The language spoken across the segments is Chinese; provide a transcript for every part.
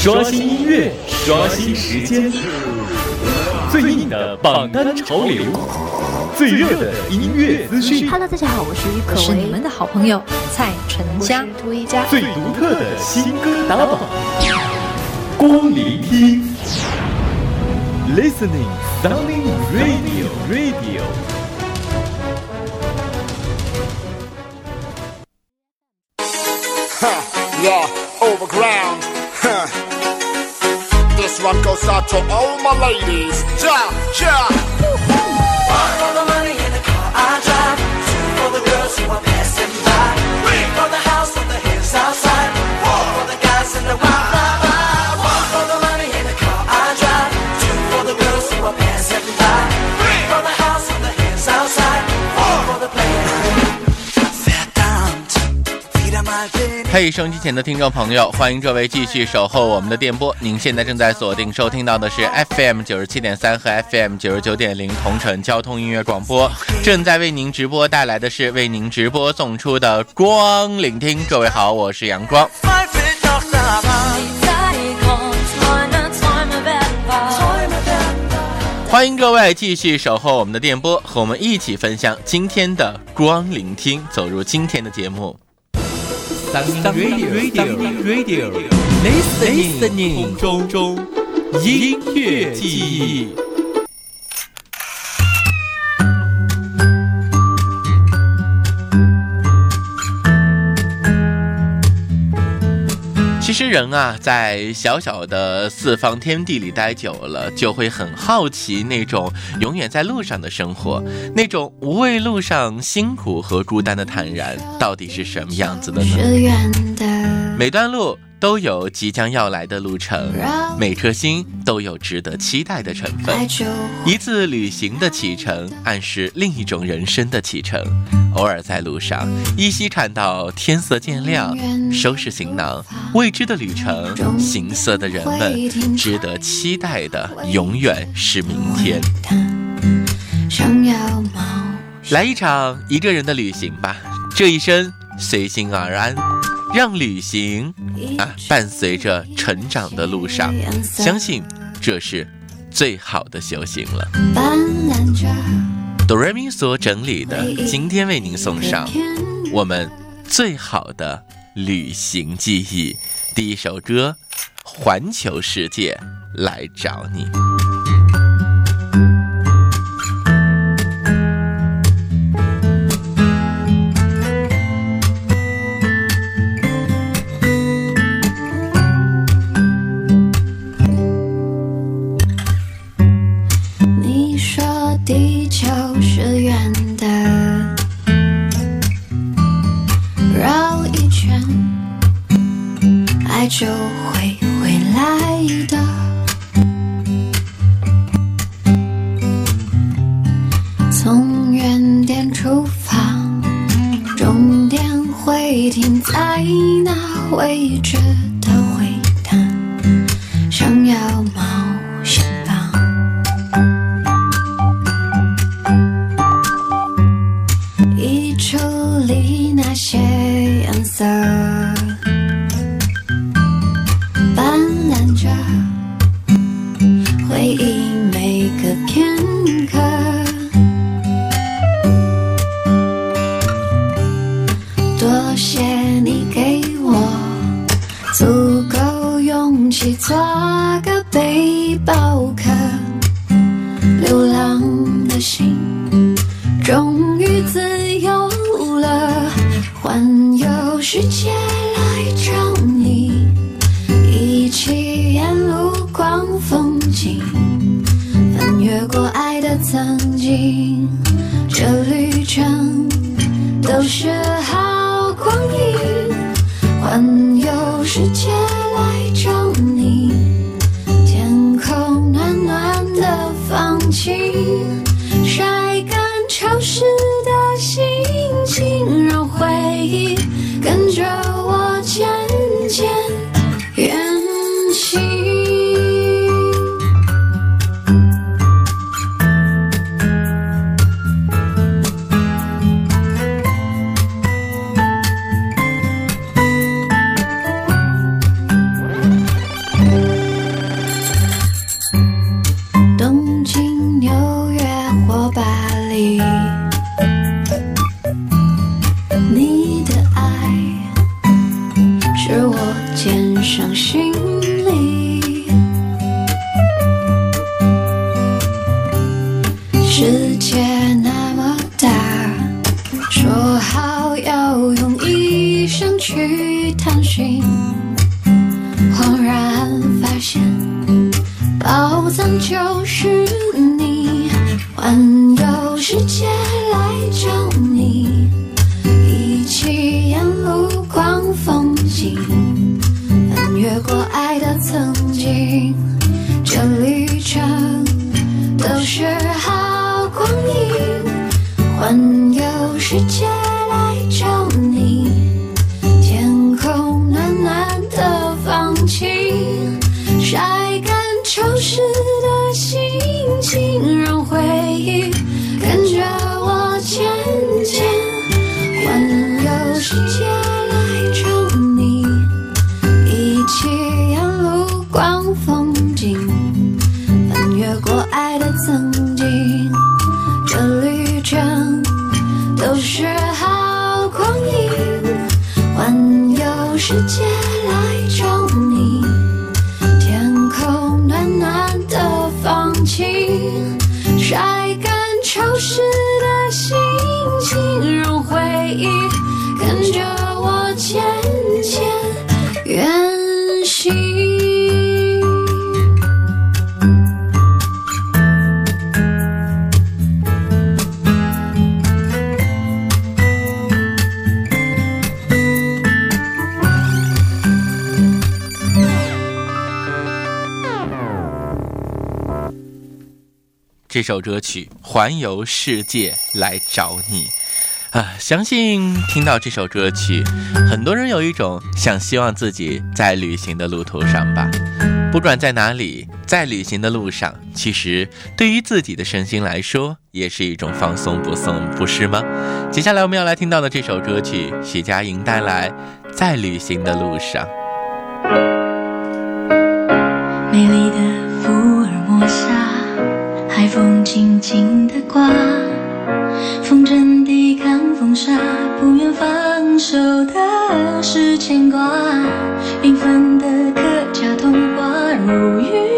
刷新音乐，刷新时间，最硬的榜单潮流，最热的音乐资讯。Hello，大家好，我是于可我是你们的好朋友蔡淳佳。涂一佳。最独特的新歌打榜，光聆听，Listening Sounding Radio Radio。Yeah, overground. This one goes out to all my ladies. Ja, ja. 嘿，收音机前的听众朋友，欢迎各位继续守候我们的电波。您现在正在锁定收听到的是 FM 九十七点三和 FM 九十九点零同城交通音乐广播，正在为您直播带来的是为您直播送出的光聆听。各位好，我是阳光。欢迎各位继续守候我们的电波，和我们一起分享今天的光聆听，走入今天的节目。Radio Radio Listening 空中音乐记忆。实人啊，在小小的四方天地里待久了，就会很好奇那种永远在路上的生活，那种无畏路上辛苦和孤单的坦然，到底是什么样子的呢？每段路都有即将要来的路程，每颗心都有值得期待的成分。一次旅行的启程，暗示另一种人生的启程。偶尔在路上，依稀看到天色渐亮，收拾行囊，未知的旅程，行色的人们，值得期待的，永远是明天。来一场一个人的旅行吧，这一生随心而安，让旅行啊伴随着成长的路上，相信这是最好的修行了。哆瑞咪所整理的，今天为您送上我们最好的旅行记忆。第一首歌《环球世界来找》。你圈，爱就会回来的。从原点出发，终点会停在那位置够勇气，做个背包客，流浪的心。终于自由了，环游世界来找你，一起沿路逛风景，翻越过爱的曾经，这旅程都是环游世界来找你是好光阴，环游世界来找你，天空暖暖的放晴，晒干潮湿的心情，融回忆。这首歌曲《环游世界来找你》啊，相信听到这首歌曲，很多人有一种想希望自己在旅行的路途上吧。不管在哪里，在旅行的路上，其实对于自己的身心来说，也是一种放松不松，不是吗？接下来我们要来听到的这首歌曲，许佳莹带来《在旅行的路上》。风轻轻地刮，风筝抵抗风沙，不愿放手的是牵挂。缤纷的客家童话如雨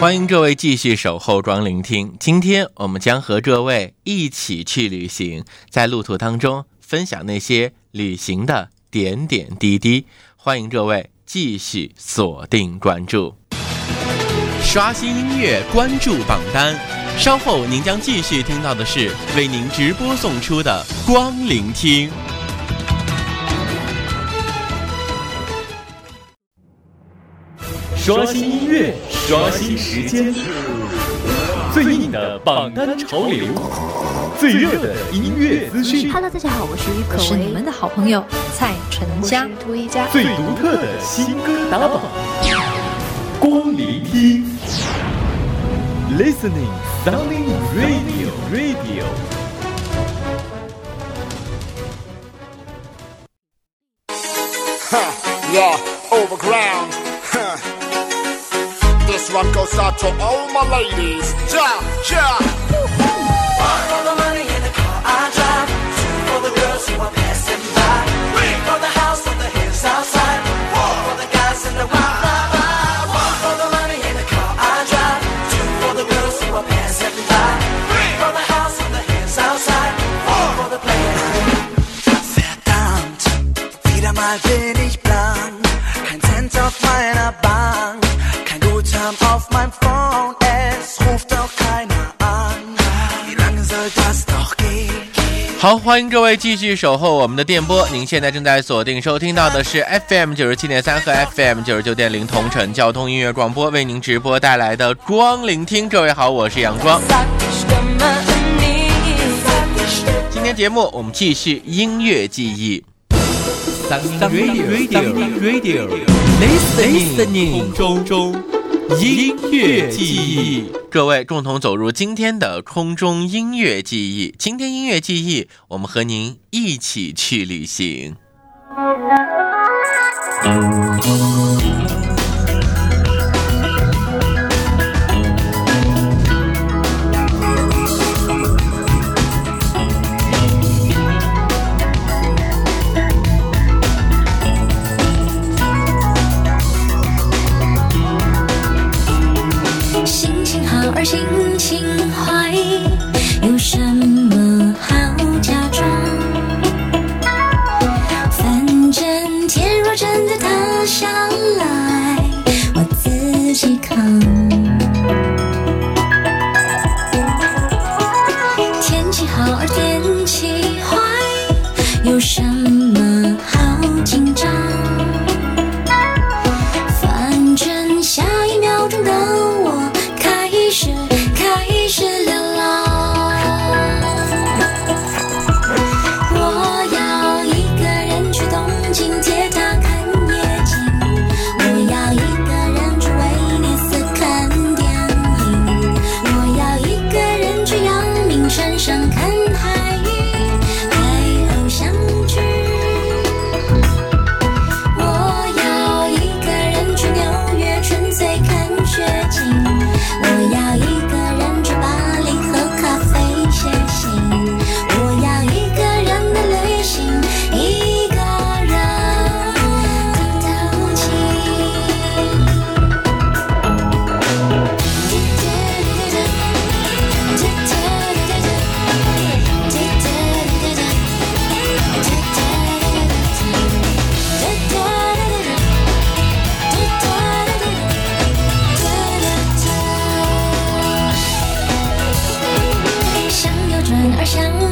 欢迎各位继续守候光聆听。今天我们将和各位一起去旅行，在路途当中分享那些旅行的点点滴滴。欢迎各位继续锁定关注，刷新音乐，关注榜单。稍后您将继续听到的是为您直播送出的光聆听。刷新音乐，刷新时间，最硬的榜单潮流，最热的音乐资讯，Hello，大家好，我是于可是你们的好朋友蔡淳佳。涂一佳，最独特的新歌打榜，光聆听，Listening Sounding Radio Radio。Huh, yeah, overground. One goes out to all my ladies. Yeah, yeah. 好，欢迎各位继续守候我们的电波。您现在正在锁定收听到的是 FM 九十七点三和 FM 九十九点零同城交通音乐广播为您直播带来的光聆听。各位好，我是阳光。今天节目我们继续音乐记忆。Radio Radio Listening 空中音乐记忆，各位共同走入今天的空中音乐记忆。今天音乐记忆，我们和您一起去旅行。而相遇。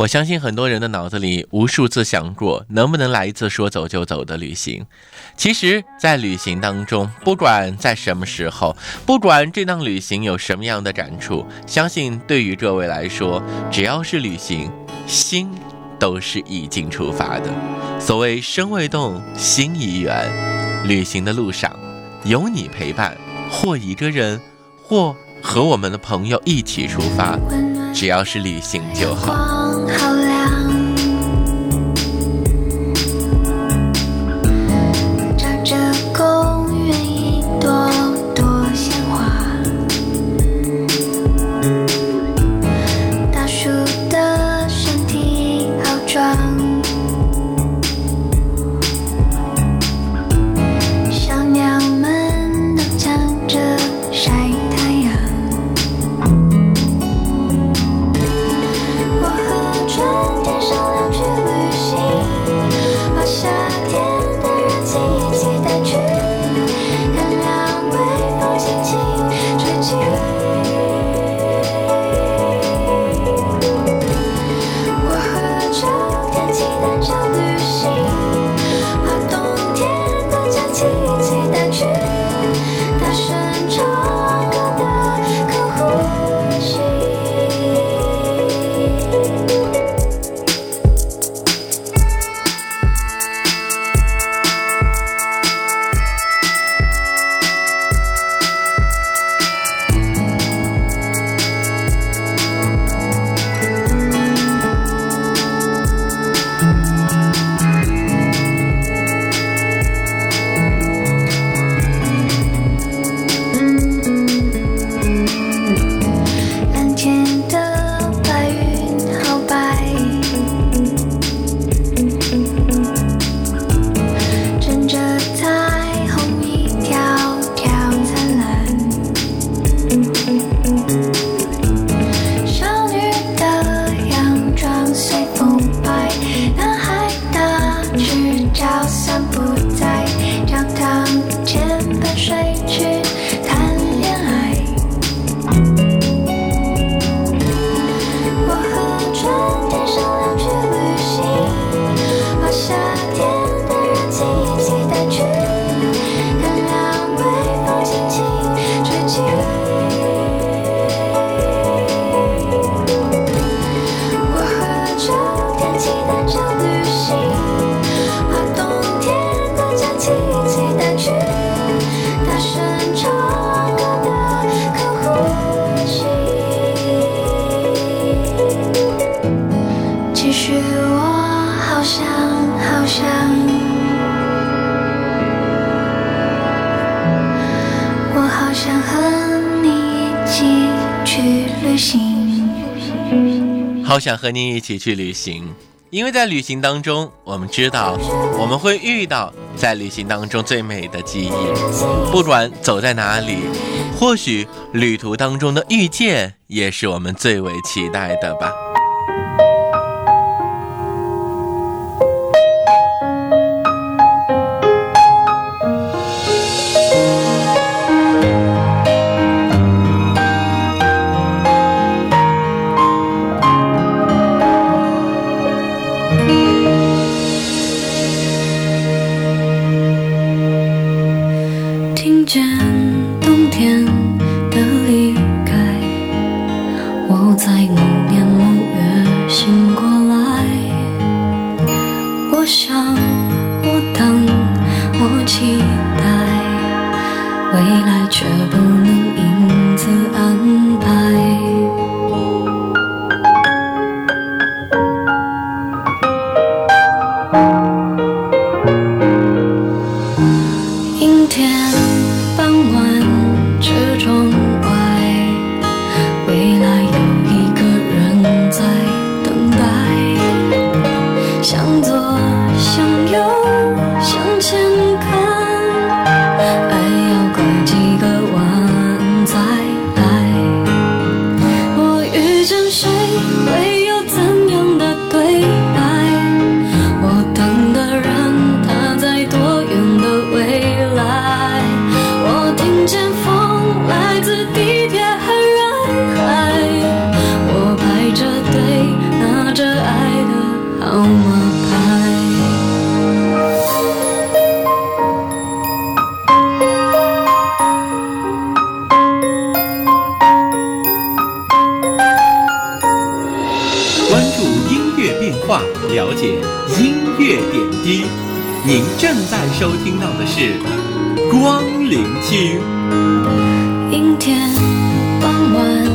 我相信很多人的脑子里无数次想过，能不能来一次说走就走的旅行。其实，在旅行当中，不管在什么时候，不管这趟旅行有什么样的感触，相信对于各位来说，只要是旅行，心都是已经出发的。所谓身未动，心已远。旅行的路上，有你陪伴，或一个人，或和我们的朋友一起出发，只要是旅行就。好好想和你一起去旅行，因为在旅行当中，我们知道我们会遇到在旅行当中最美的记忆。不管走在哪里，或许旅途当中的遇见也是我们最为期待的吧。话，了解音乐点滴。您正在收听到的是光聆听。阴天傍晚，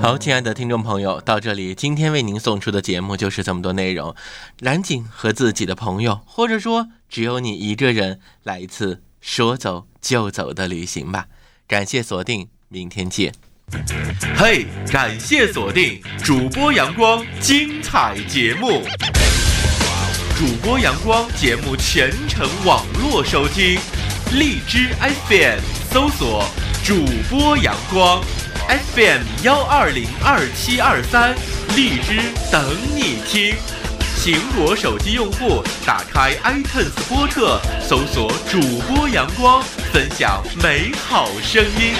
好，亲爱的听众朋友，到这里，今天为您送出的节目就是这么多内容。赶紧和自己的朋友，或者说只有你一个人，来一次说走就走的旅行吧。感谢锁定，明天见。嘿，感谢锁定主播阳光精彩节目。主播阳光节目全程网络收听，荔枝 FM 搜索主播阳光 FM 幺二零二七二三，荔枝等你听。苹果手机用户打开 iTunes 播客，搜索主播阳光，分享美好声音。